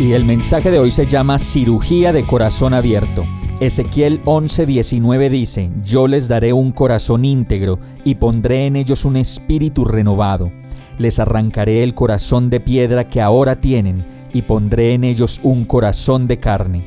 Y el mensaje de hoy se llama Cirugía de Corazón Abierto. Ezequiel 11:19 dice, Yo les daré un corazón íntegro y pondré en ellos un espíritu renovado. Les arrancaré el corazón de piedra que ahora tienen y pondré en ellos un corazón de carne.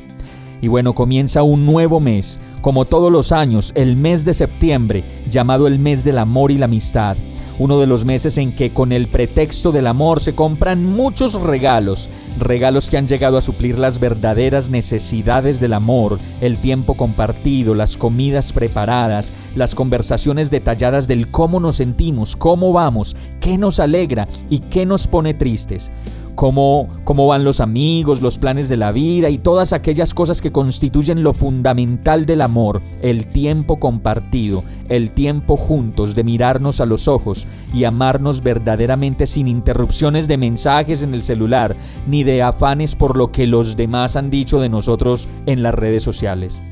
Y bueno, comienza un nuevo mes, como todos los años, el mes de septiembre, llamado el mes del amor y la amistad uno de los meses en que con el pretexto del amor se compran muchos regalos, regalos que han llegado a suplir las verdaderas necesidades del amor, el tiempo compartido, las comidas preparadas, las conversaciones detalladas del cómo nos sentimos, cómo vamos, qué nos alegra y qué nos pone tristes cómo, cómo van los amigos, los planes de la vida y todas aquellas cosas que constituyen lo fundamental del amor, el tiempo compartido, el tiempo juntos de mirarnos a los ojos y amarnos verdaderamente sin interrupciones de mensajes en el celular, ni de afanes por lo que los demás han dicho de nosotros en las redes sociales.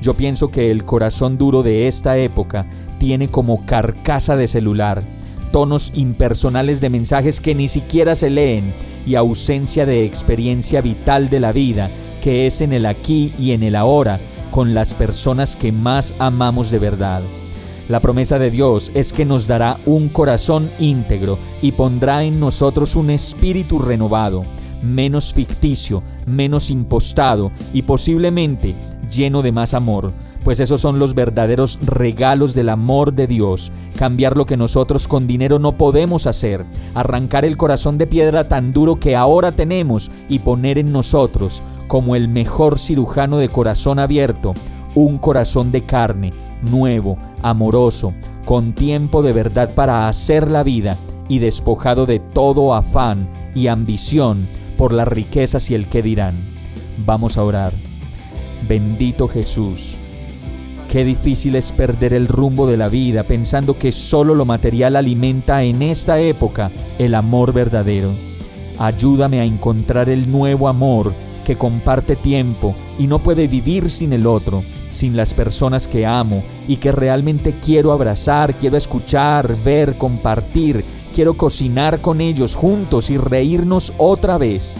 Yo pienso que el corazón duro de esta época tiene como carcasa de celular, tonos impersonales de mensajes que ni siquiera se leen, y ausencia de experiencia vital de la vida, que es en el aquí y en el ahora, con las personas que más amamos de verdad. La promesa de Dios es que nos dará un corazón íntegro y pondrá en nosotros un espíritu renovado, menos ficticio, menos impostado y posiblemente lleno de más amor, pues esos son los verdaderos regalos del amor de Dios. Cambiar lo que nosotros con dinero no podemos hacer, arrancar el corazón de piedra tan duro que ahora tenemos y poner en nosotros, como el mejor cirujano de corazón abierto, un corazón de carne, nuevo, amoroso, con tiempo de verdad para hacer la vida y despojado de todo afán y ambición por las riquezas y el que dirán. Vamos a orar. Bendito Jesús Qué difícil es perder el rumbo de la vida pensando que solo lo material alimenta en esta época el amor verdadero. Ayúdame a encontrar el nuevo amor que comparte tiempo y no puede vivir sin el otro, sin las personas que amo y que realmente quiero abrazar, quiero escuchar, ver, compartir, quiero cocinar con ellos juntos y reírnos otra vez.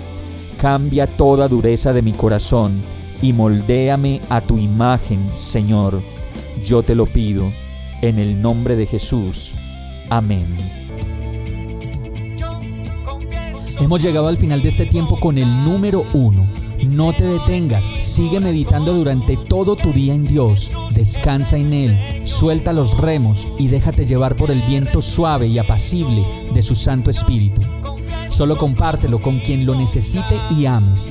Cambia toda dureza de mi corazón y moldéame a tu imagen, Señor. Yo te lo pido, en el nombre de Jesús. Amén. Hemos llegado al final de este tiempo con el número uno. No te detengas, sigue meditando durante todo tu día en Dios, descansa en Él, suelta los remos y déjate llevar por el viento suave y apacible de su Santo Espíritu. Solo compártelo con quien lo necesite y ames